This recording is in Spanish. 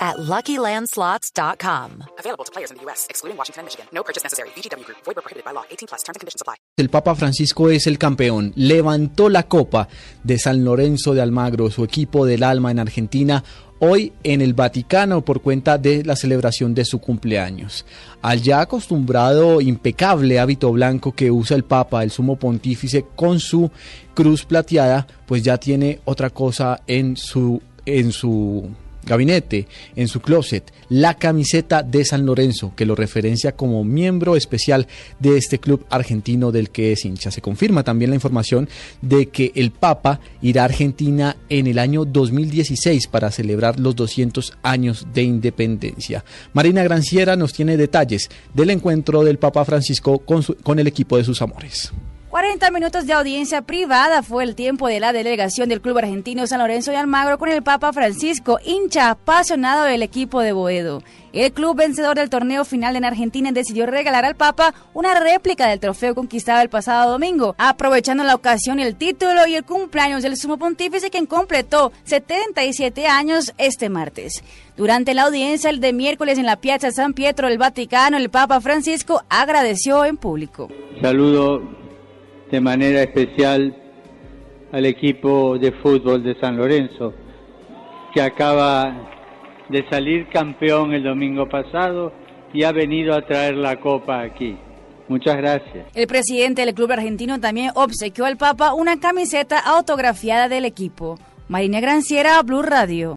at LuckyLandSlots.com. Available to players in the U.S., excluding Washington and Michigan. No purchase necessary. VGW Group. Void prohibited by law. 18 plus. Terms and conditions apply. El Papa Francisco es el campeón. Levantó la copa de San Lorenzo de Almagro, su equipo del alma en Argentina, hoy en el Vaticano por cuenta de la celebración de su cumpleaños. Al ya acostumbrado impecable hábito blanco que usa el Papa, el sumo pontífice, con su cruz plateada, pues ya tiene otra cosa en su en su gabinete, en su closet, la camiseta de San Lorenzo, que lo referencia como miembro especial de este club argentino del que es hincha. Se confirma también la información de que el Papa irá a Argentina en el año 2016 para celebrar los 200 años de independencia. Marina Granciera nos tiene detalles del encuentro del Papa Francisco con, su, con el equipo de sus amores. 40 minutos de audiencia privada fue el tiempo de la delegación del Club Argentino San Lorenzo de Almagro con el Papa Francisco, hincha apasionado del equipo de Boedo. El club vencedor del torneo final en Argentina decidió regalar al Papa una réplica del trofeo conquistado el pasado domingo, aprovechando la ocasión, el título y el cumpleaños del sumo pontífice quien completó 77 años este martes. Durante la audiencia el de miércoles en la Piazza San Pietro del Vaticano, el Papa Francisco agradeció en público. Saludo de manera especial al equipo de fútbol de San Lorenzo, que acaba de salir campeón el domingo pasado y ha venido a traer la copa aquí. Muchas gracias. El presidente del club argentino también obsequió al Papa una camiseta autografiada del equipo. Marina Granciera, Blue Radio.